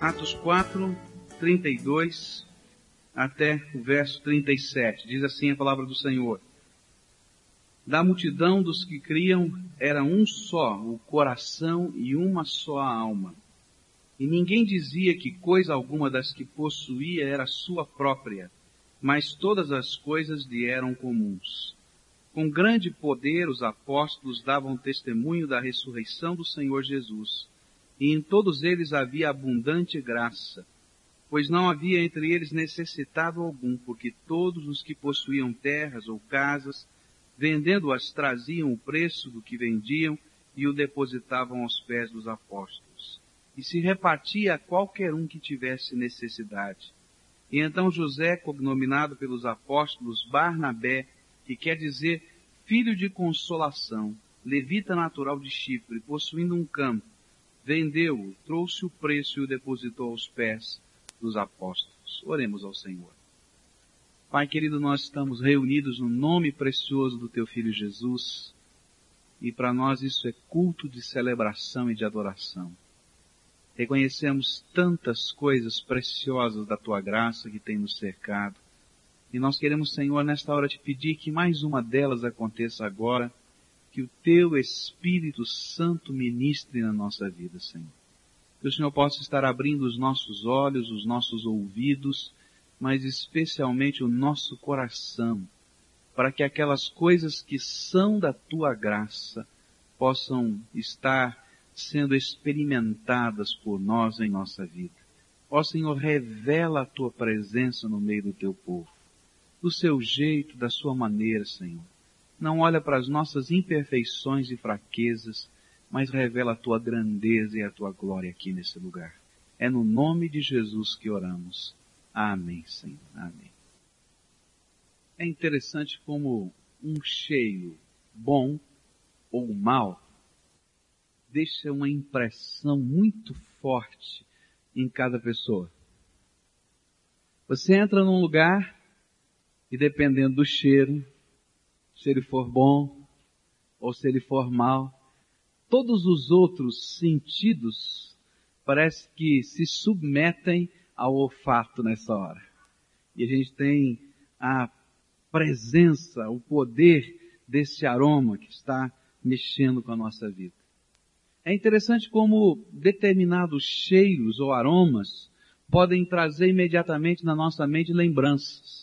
Atos 4, 32 até o verso 37. Diz assim a palavra do Senhor. Da multidão dos que criam era um só o coração e uma só a alma. E ninguém dizia que coisa alguma das que possuía era sua própria, mas todas as coisas lhe eram comuns. Com grande poder os apóstolos davam testemunho da ressurreição do Senhor Jesus, e em todos eles havia abundante graça, pois não havia entre eles necessitado algum, porque todos os que possuíam terras ou casas, vendendo-as traziam o preço do que vendiam e o depositavam aos pés dos apóstolos. E se repartia a qualquer um que tivesse necessidade. E então José, cognominado pelos apóstolos Barnabé, que quer dizer filho de consolação, levita natural de Chipre, possuindo um campo, vendeu-o, trouxe o preço e o depositou aos pés dos apóstolos. Oremos ao Senhor. Pai querido, nós estamos reunidos no nome precioso do Teu Filho Jesus, e para nós isso é culto de celebração e de adoração. Reconhecemos tantas coisas preciosas da Tua graça que tem nos cercado, e nós queremos, Senhor, nesta hora te pedir que mais uma delas aconteça agora, que o Teu Espírito Santo ministre na nossa vida, Senhor. Que o Senhor possa estar abrindo os nossos olhos, os nossos ouvidos, mas especialmente o nosso coração, para que aquelas coisas que são da Tua graça possam estar sendo experimentadas por nós em nossa vida. Ó Senhor, revela a Tua presença no meio do Teu povo do seu jeito, da sua maneira, Senhor. Não olha para as nossas imperfeições e fraquezas, mas revela a tua grandeza e a tua glória aqui nesse lugar. É no nome de Jesus que oramos. Amém, Senhor. Amém. É interessante como um cheiro bom ou mal deixa uma impressão muito forte em cada pessoa. Você entra num lugar e dependendo do cheiro, se ele for bom ou se ele for mal, todos os outros sentidos parece que se submetem ao olfato nessa hora. E a gente tem a presença, o poder desse aroma que está mexendo com a nossa vida. É interessante como determinados cheiros ou aromas podem trazer imediatamente na nossa mente lembranças.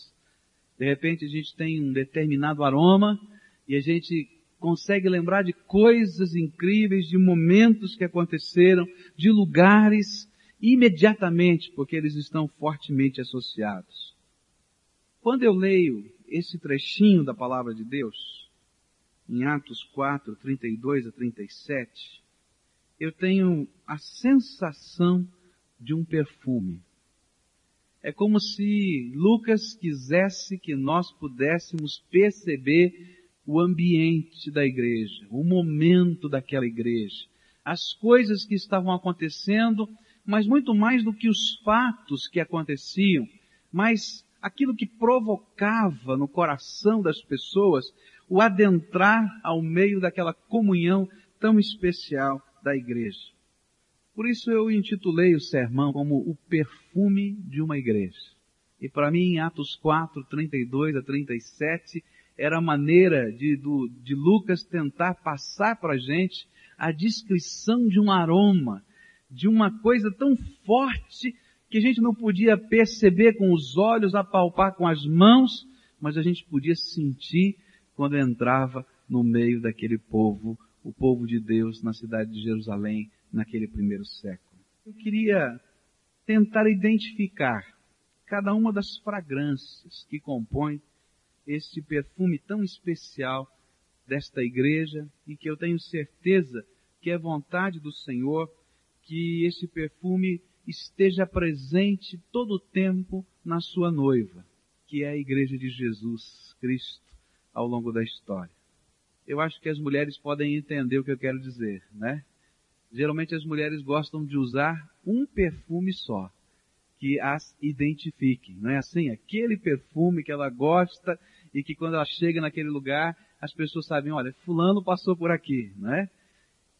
De repente a gente tem um determinado aroma e a gente consegue lembrar de coisas incríveis, de momentos que aconteceram, de lugares, imediatamente, porque eles estão fortemente associados. Quando eu leio esse trechinho da palavra de Deus, em Atos 4, 32 a 37, eu tenho a sensação de um perfume. É como se Lucas quisesse que nós pudéssemos perceber o ambiente da igreja, o momento daquela igreja, as coisas que estavam acontecendo, mas muito mais do que os fatos que aconteciam, mas aquilo que provocava no coração das pessoas o adentrar ao meio daquela comunhão tão especial da igreja. Por isso eu intitulei o sermão como o perfume de uma igreja. E para mim, em Atos 4, 32 a 37, era a maneira de, do, de Lucas tentar passar para a gente a descrição de um aroma, de uma coisa tão forte que a gente não podia perceber com os olhos, apalpar com as mãos, mas a gente podia sentir quando entrava no meio daquele povo, o povo de Deus na cidade de Jerusalém, naquele primeiro século. Eu queria tentar identificar cada uma das fragrâncias que compõem este perfume tão especial desta igreja e que eu tenho certeza que é vontade do Senhor que esse perfume esteja presente todo o tempo na sua noiva, que é a igreja de Jesus Cristo ao longo da história. Eu acho que as mulheres podem entender o que eu quero dizer, né? Geralmente as mulheres gostam de usar um perfume só, que as identifique. Não é assim? Aquele perfume que ela gosta e que quando ela chega naquele lugar, as pessoas sabem, olha, fulano passou por aqui, não é?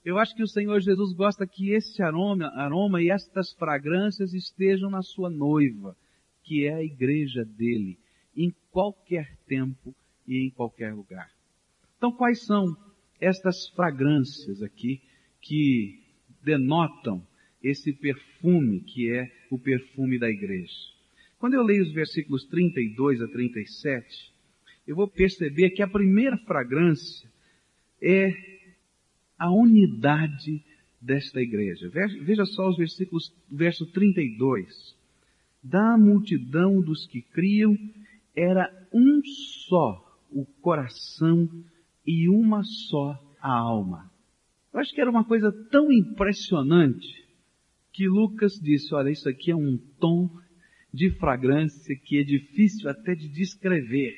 Eu acho que o Senhor Jesus gosta que esse aroma, aroma e estas fragrâncias estejam na sua noiva, que é a igreja dele, em qualquer tempo e em qualquer lugar. Então, quais são estas fragrâncias aqui que denotam esse perfume que é o perfume da igreja? Quando eu leio os versículos 32 a 37, eu vou perceber que a primeira fragrância é a unidade desta igreja. Veja só os versículos, verso 32. Da multidão dos que criam era um só o coração e uma só a alma. Eu acho que era uma coisa tão impressionante que Lucas disse, olha, isso aqui é um tom de fragrância que é difícil até de descrever.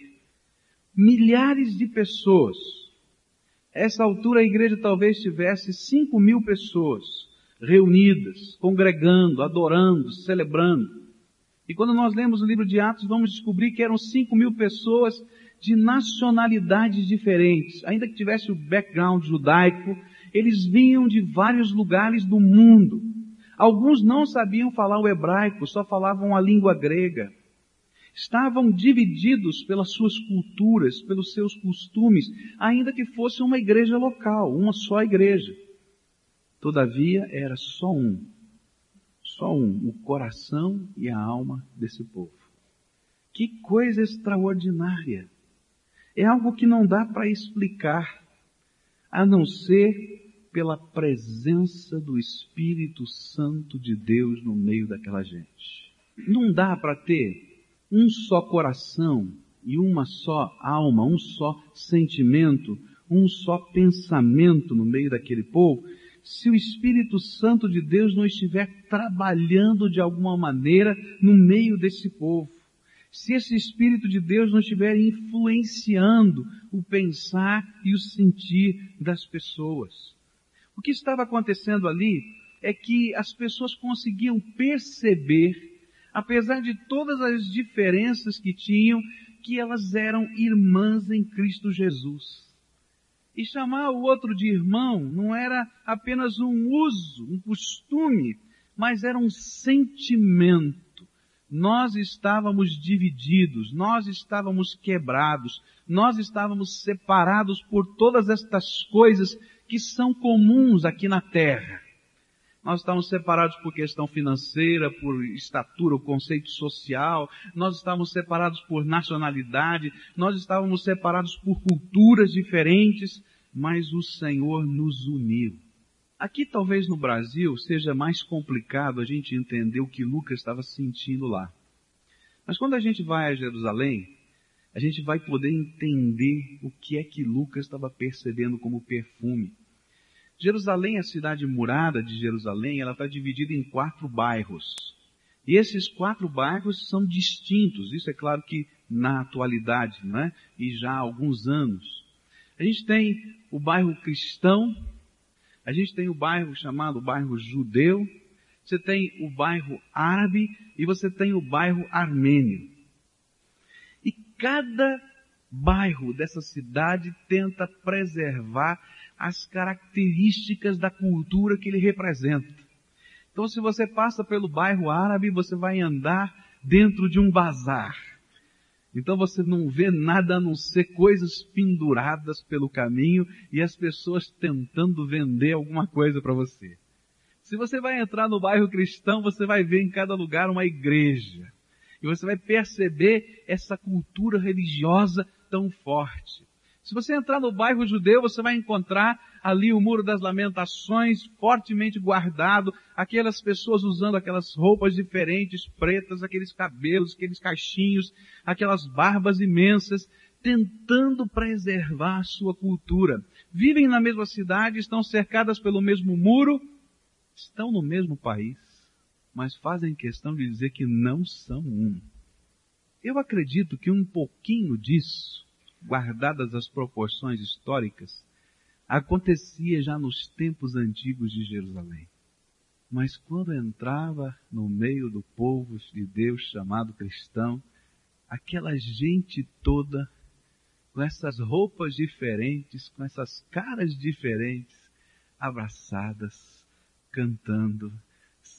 Milhares de pessoas. Essa altura a igreja talvez tivesse cinco mil pessoas reunidas, congregando, adorando, celebrando. E quando nós lemos o livro de Atos, vamos descobrir que eram cinco mil pessoas de nacionalidades diferentes. Ainda que tivesse o background judaico, eles vinham de vários lugares do mundo. Alguns não sabiam falar o hebraico, só falavam a língua grega. Estavam divididos pelas suas culturas, pelos seus costumes, ainda que fosse uma igreja local, uma só igreja. Todavia, era só um, só um, o coração e a alma desse povo. Que coisa extraordinária! É algo que não dá para explicar, a não ser pela presença do Espírito Santo de Deus no meio daquela gente. Não dá para ter um só coração e uma só alma, um só sentimento, um só pensamento no meio daquele povo, se o Espírito Santo de Deus não estiver trabalhando de alguma maneira no meio desse povo. Se esse Espírito de Deus não estiver influenciando o pensar e o sentir das pessoas. O que estava acontecendo ali é que as pessoas conseguiam perceber, apesar de todas as diferenças que tinham, que elas eram irmãs em Cristo Jesus. E chamar o outro de irmão não era apenas um uso, um costume, mas era um sentimento. Nós estávamos divididos, nós estávamos quebrados, nós estávamos separados por todas estas coisas que são comuns aqui na Terra. Nós estamos separados por questão financeira, por estatura, conceito social, nós estávamos separados por nacionalidade, nós estávamos separados por culturas diferentes, mas o Senhor nos uniu. Aqui talvez no Brasil seja mais complicado a gente entender o que Lucas estava sentindo lá. Mas quando a gente vai a Jerusalém, a gente vai poder entender o que é que Lucas estava percebendo como perfume. Jerusalém, a cidade murada de Jerusalém, ela está dividida em quatro bairros. E esses quatro bairros são distintos, isso é claro que na atualidade, não é? E já há alguns anos. A gente tem o bairro cristão, a gente tem o bairro chamado bairro judeu, você tem o bairro árabe e você tem o bairro armênio. Cada bairro dessa cidade tenta preservar as características da cultura que ele representa. Então, se você passa pelo bairro árabe, você vai andar dentro de um bazar. Então você não vê nada a não ser coisas penduradas pelo caminho e as pessoas tentando vender alguma coisa para você. Se você vai entrar no bairro cristão, você vai ver em cada lugar uma igreja. E você vai perceber essa cultura religiosa tão forte. Se você entrar no bairro judeu, você vai encontrar ali o Muro das Lamentações fortemente guardado, aquelas pessoas usando aquelas roupas diferentes, pretas, aqueles cabelos, aqueles cachinhos, aquelas barbas imensas, tentando preservar a sua cultura. Vivem na mesma cidade, estão cercadas pelo mesmo muro, estão no mesmo país, mas fazem questão de dizer que não são um. Eu acredito que um pouquinho disso guardadas as proporções históricas, acontecia já nos tempos antigos de Jerusalém. Mas quando entrava no meio do povo de Deus chamado cristão, aquela gente toda, com essas roupas diferentes, com essas caras diferentes, abraçadas, cantando,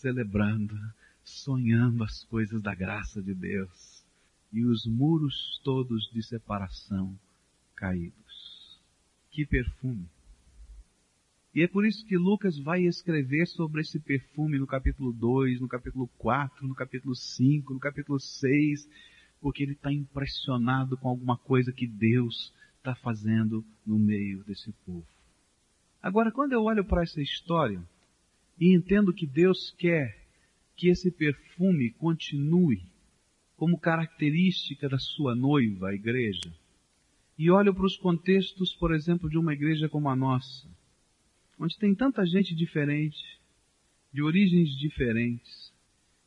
celebrando, sonhando as coisas da graça de Deus e os muros todos de separação caídos. Que perfume! E é por isso que Lucas vai escrever sobre esse perfume no capítulo 2, no capítulo 4, no capítulo 5, no capítulo 6, porque ele está impressionado com alguma coisa que Deus está fazendo no meio desse povo. Agora, quando eu olho para essa história e entendo que Deus quer que esse perfume continue como característica da sua noiva, a igreja, e olho para os contextos, por exemplo, de uma igreja como a nossa, onde tem tanta gente diferente, de origens diferentes,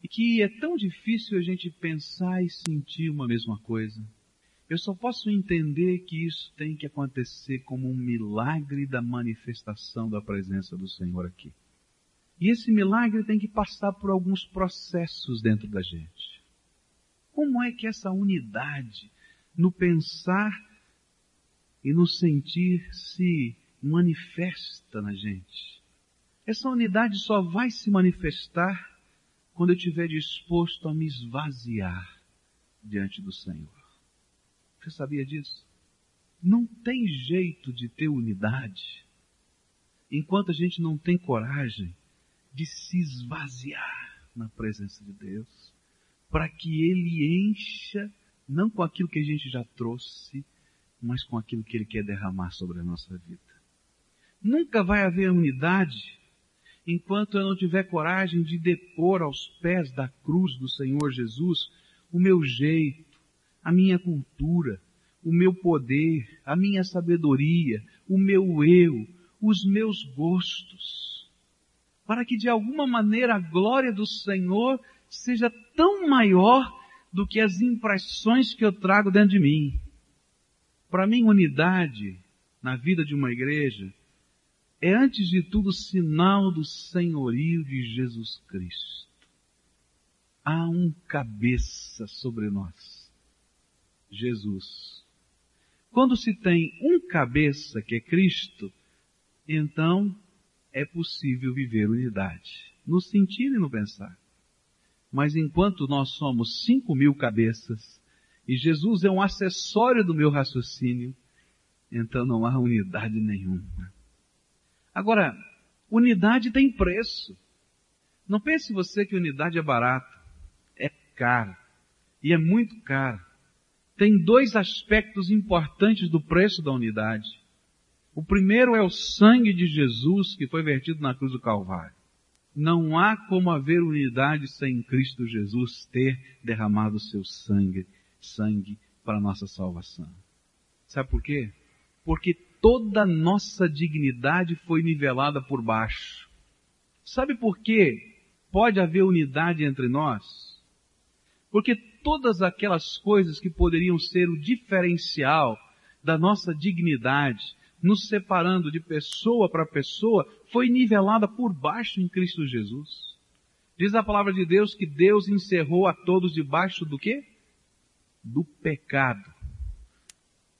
e que é tão difícil a gente pensar e sentir uma mesma coisa. Eu só posso entender que isso tem que acontecer como um milagre da manifestação da presença do Senhor aqui. E esse milagre tem que passar por alguns processos dentro da gente. Como é que essa unidade no pensar e no sentir se manifesta na gente. Essa unidade só vai se manifestar quando eu estiver disposto a me esvaziar diante do Senhor. Você sabia disso? Não tem jeito de ter unidade enquanto a gente não tem coragem de se esvaziar na presença de Deus, para que Ele encha, não com aquilo que a gente já trouxe, mas com aquilo que Ele quer derramar sobre a nossa vida. Nunca vai haver unidade enquanto eu não tiver coragem de depor aos pés da cruz do Senhor Jesus o meu jeito, a minha cultura, o meu poder, a minha sabedoria, o meu eu, os meus gostos, para que de alguma maneira a glória do Senhor seja tão maior do que as impressões que eu trago dentro de mim. Para mim, unidade na vida de uma igreja é antes de tudo sinal do senhorio de Jesus Cristo. Há um cabeça sobre nós, Jesus. Quando se tem um cabeça que é Cristo, então é possível viver unidade, no sentir e no pensar. Mas enquanto nós somos cinco mil cabeças, e Jesus é um acessório do meu raciocínio, então não há unidade nenhuma. Agora, unidade tem preço. Não pense você que unidade é barata. É caro. E é muito caro. Tem dois aspectos importantes do preço da unidade. O primeiro é o sangue de Jesus que foi vertido na cruz do Calvário. Não há como haver unidade sem Cristo Jesus ter derramado seu sangue, sangue para a nossa salvação. Sabe por quê? Porque toda a nossa dignidade foi nivelada por baixo. Sabe por quê? Pode haver unidade entre nós? Porque todas aquelas coisas que poderiam ser o diferencial da nossa dignidade, nos separando de pessoa para pessoa, foi nivelada por baixo em Cristo Jesus. Diz a palavra de Deus que Deus encerrou a todos debaixo do quê? Do pecado.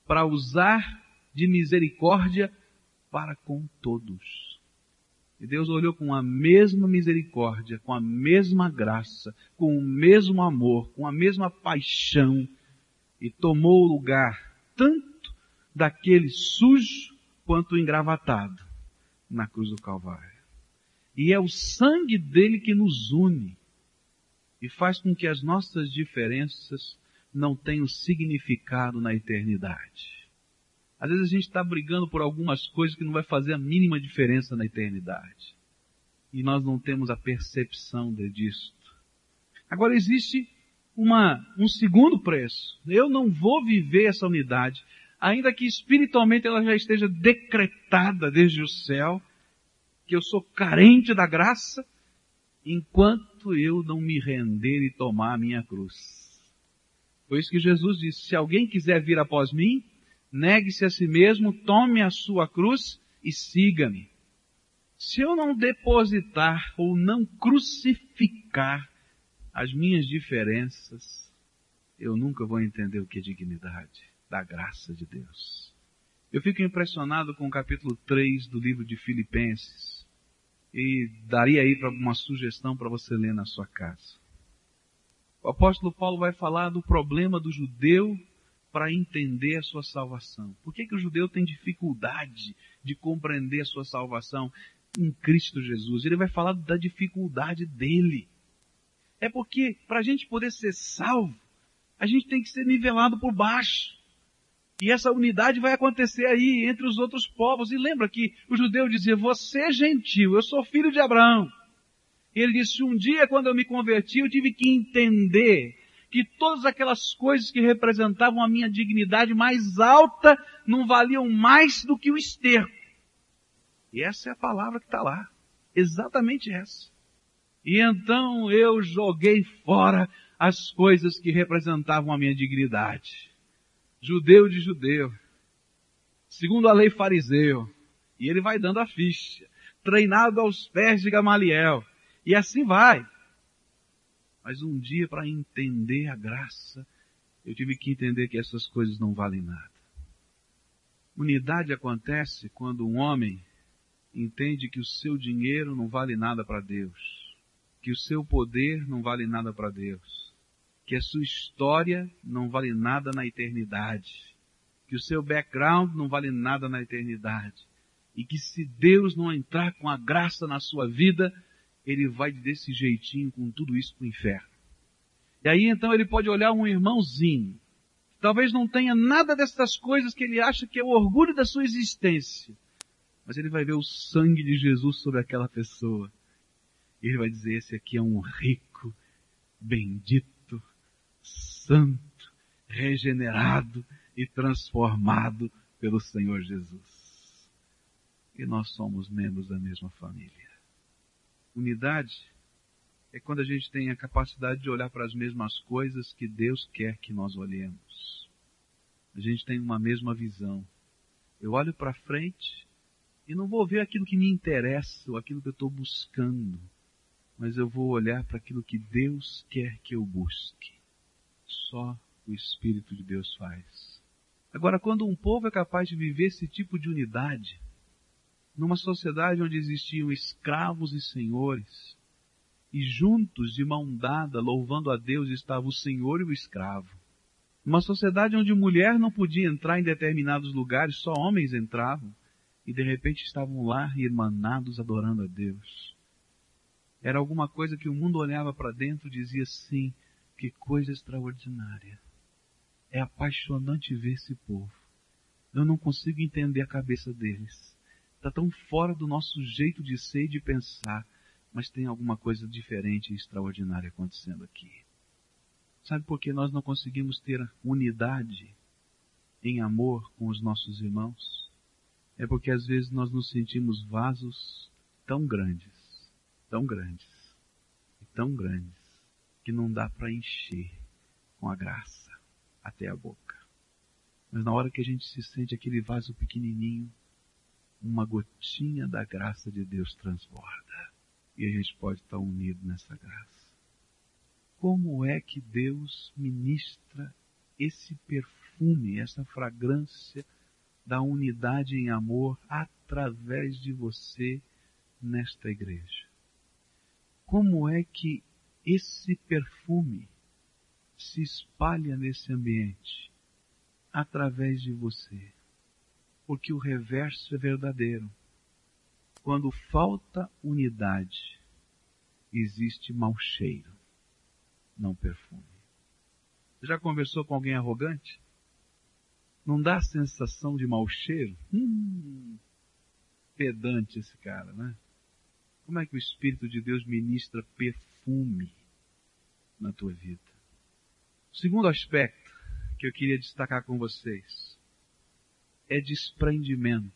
Para usar de misericórdia para com todos. E Deus olhou com a mesma misericórdia, com a mesma graça, com o mesmo amor, com a mesma paixão e tomou o lugar tanto daquele sujo quanto engravatado na cruz do Calvário. E é o sangue dele que nos une e faz com que as nossas diferenças não tenham significado na eternidade. Às vezes a gente está brigando por algumas coisas que não vai fazer a mínima diferença na eternidade. E nós não temos a percepção de disto. Agora existe uma, um segundo preço. Eu não vou viver essa unidade, ainda que espiritualmente ela já esteja decretada desde o céu, que eu sou carente da graça, enquanto eu não me render e tomar a minha cruz. Foi isso que Jesus disse, se alguém quiser vir após mim, negue-se a si mesmo, tome a sua cruz e siga-me. Se eu não depositar ou não crucificar as minhas diferenças, eu nunca vou entender o que é dignidade da graça de Deus. Eu fico impressionado com o capítulo 3 do livro de Filipenses. E daria aí uma sugestão para você ler na sua casa. O apóstolo Paulo vai falar do problema do judeu para entender a sua salvação. Por que, que o judeu tem dificuldade de compreender a sua salvação em Cristo Jesus? Ele vai falar da dificuldade dele. É porque para a gente poder ser salvo, a gente tem que ser nivelado por baixo. E essa unidade vai acontecer aí entre os outros povos. E lembra que o judeu dizia, você é gentil, eu sou filho de Abraão. Ele disse, um dia quando eu me converti, eu tive que entender que todas aquelas coisas que representavam a minha dignidade mais alta não valiam mais do que o esterco. E essa é a palavra que está lá. Exatamente essa. E então eu joguei fora as coisas que representavam a minha dignidade. Judeu de judeu. Segundo a lei fariseu. E ele vai dando a ficha. Treinado aos pés de Gamaliel. E assim vai. Mas um dia, para entender a graça, eu tive que entender que essas coisas não valem nada. Unidade acontece quando um homem entende que o seu dinheiro não vale nada para Deus, que o seu poder não vale nada para Deus, que a sua história não vale nada na eternidade, que o seu background não vale nada na eternidade, e que se Deus não entrar com a graça na sua vida, ele vai desse jeitinho com tudo isso para o inferno. E aí então ele pode olhar um irmãozinho, talvez não tenha nada dessas coisas que ele acha que é o orgulho da sua existência, mas ele vai ver o sangue de Jesus sobre aquela pessoa. E ele vai dizer, esse aqui é um rico, bendito, santo, regenerado e transformado pelo Senhor Jesus. E nós somos membros da mesma família. Unidade é quando a gente tem a capacidade de olhar para as mesmas coisas que Deus quer que nós olhemos. A gente tem uma mesma visão. Eu olho para frente e não vou ver aquilo que me interessa ou aquilo que eu estou buscando, mas eu vou olhar para aquilo que Deus quer que eu busque. Só o Espírito de Deus faz. Agora, quando um povo é capaz de viver esse tipo de unidade, numa sociedade onde existiam escravos e senhores, e juntos, de mão dada, louvando a Deus, estava o senhor e o escravo. Numa sociedade onde mulher não podia entrar em determinados lugares, só homens entravam, e de repente estavam lá irmanados adorando a Deus. Era alguma coisa que o mundo olhava para dentro e dizia assim, que coisa extraordinária. É apaixonante ver esse povo. Eu não consigo entender a cabeça deles está tão fora do nosso jeito de ser e de pensar, mas tem alguma coisa diferente e extraordinária acontecendo aqui. Sabe por que nós não conseguimos ter unidade em amor com os nossos irmãos? É porque às vezes nós nos sentimos vasos tão grandes, tão grandes tão grandes que não dá para encher com a graça até a boca. Mas na hora que a gente se sente aquele vaso pequenininho, uma gotinha da graça de Deus transborda. E a gente pode estar unido nessa graça. Como é que Deus ministra esse perfume, essa fragrância da unidade em amor através de você nesta igreja? Como é que esse perfume se espalha nesse ambiente através de você? porque o reverso é verdadeiro. Quando falta unidade, existe mau cheiro, não perfume. Já conversou com alguém arrogante? Não dá a sensação de mau cheiro? Hum, pedante esse cara, né? Como é que o Espírito de Deus ministra perfume na tua vida? O segundo aspecto que eu queria destacar com vocês é desprendimento.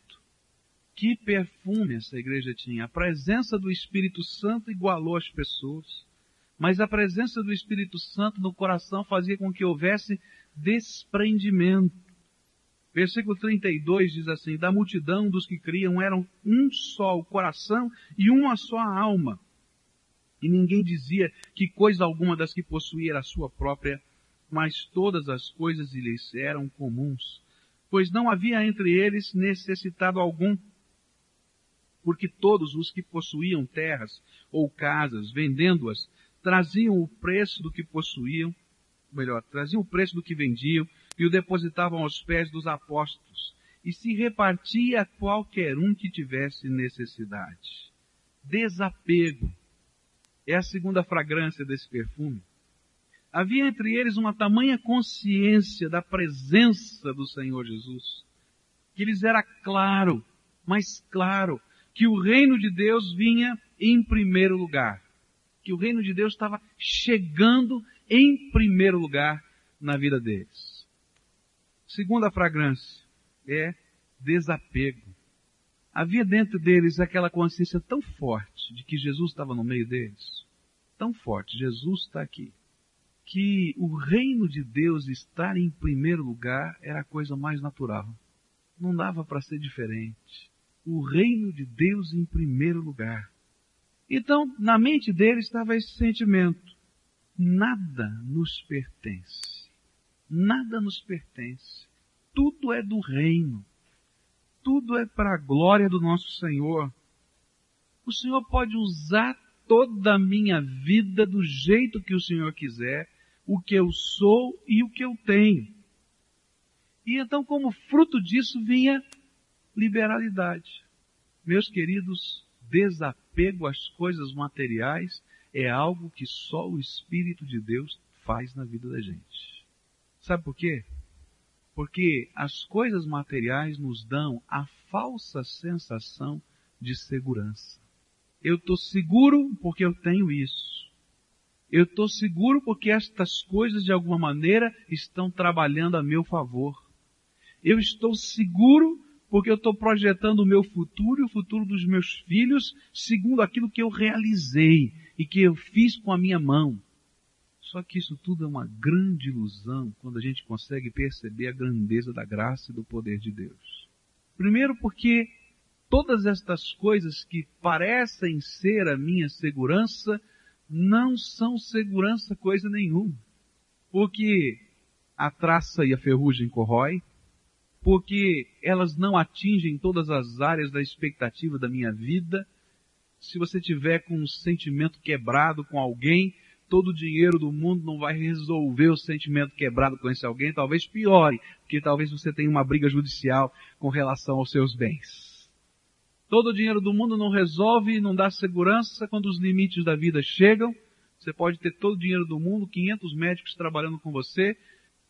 Que perfume essa igreja tinha. A presença do Espírito Santo igualou as pessoas, mas a presença do Espírito Santo no coração fazia com que houvesse desprendimento. Versículo 32 diz assim: Da multidão dos que criam eram um só o coração e uma só a alma. E ninguém dizia que coisa alguma das que possuía era sua própria, mas todas as coisas lhes eram comuns pois não havia entre eles necessitado algum, porque todos os que possuíam terras ou casas, vendendo-as, traziam o preço do que possuíam, melhor, traziam o preço do que vendiam e o depositavam aos pés dos apóstolos, e se repartia qualquer um que tivesse necessidade. Desapego é a segunda fragrância desse perfume. Havia entre eles uma tamanha consciência da presença do Senhor Jesus, que lhes era claro, mais claro, que o reino de Deus vinha em primeiro lugar. Que o reino de Deus estava chegando em primeiro lugar na vida deles. Segunda fragrância é desapego. Havia dentro deles aquela consciência tão forte de que Jesus estava no meio deles. Tão forte, Jesus está aqui que o reino de Deus estar em primeiro lugar era a coisa mais natural. Não dava para ser diferente. O reino de Deus em primeiro lugar. Então, na mente dele estava esse sentimento. Nada nos pertence. Nada nos pertence. Tudo é do reino. Tudo é para a glória do nosso Senhor. O Senhor pode usar toda a minha vida do jeito que o Senhor quiser o que eu sou e o que eu tenho. E então, como fruto disso, vinha liberalidade. Meus queridos, desapego às coisas materiais é algo que só o Espírito de Deus faz na vida da gente. Sabe por quê? Porque as coisas materiais nos dão a falsa sensação de segurança. Eu estou seguro porque eu tenho isso. Eu estou seguro porque estas coisas de alguma maneira estão trabalhando a meu favor. Eu estou seguro porque eu estou projetando o meu futuro e o futuro dos meus filhos segundo aquilo que eu realizei e que eu fiz com a minha mão. Só que isso tudo é uma grande ilusão quando a gente consegue perceber a grandeza da graça e do poder de Deus. Primeiro porque todas estas coisas que parecem ser a minha segurança não são segurança coisa nenhuma. Porque a traça e a ferrugem corrói, porque elas não atingem todas as áreas da expectativa da minha vida. Se você tiver com um sentimento quebrado com alguém, todo o dinheiro do mundo não vai resolver o sentimento quebrado com esse alguém, talvez piore, porque talvez você tenha uma briga judicial com relação aos seus bens. Todo o dinheiro do mundo não resolve não dá segurança quando os limites da vida chegam. Você pode ter todo o dinheiro do mundo, 500 médicos trabalhando com você,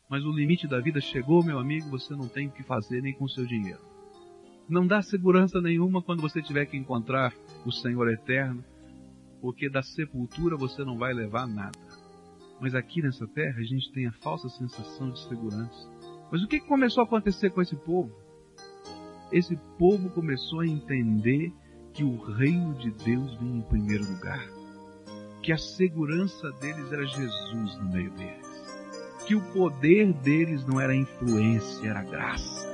mas o limite da vida chegou, meu amigo, você não tem o que fazer nem com o seu dinheiro. Não dá segurança nenhuma quando você tiver que encontrar o Senhor eterno, porque da sepultura você não vai levar nada. Mas aqui nessa terra a gente tem a falsa sensação de segurança. Mas o que começou a acontecer com esse povo? Esse povo começou a entender que o reino de Deus vinha em primeiro lugar, que a segurança deles era Jesus no meio deles, que o poder deles não era influência, era graça.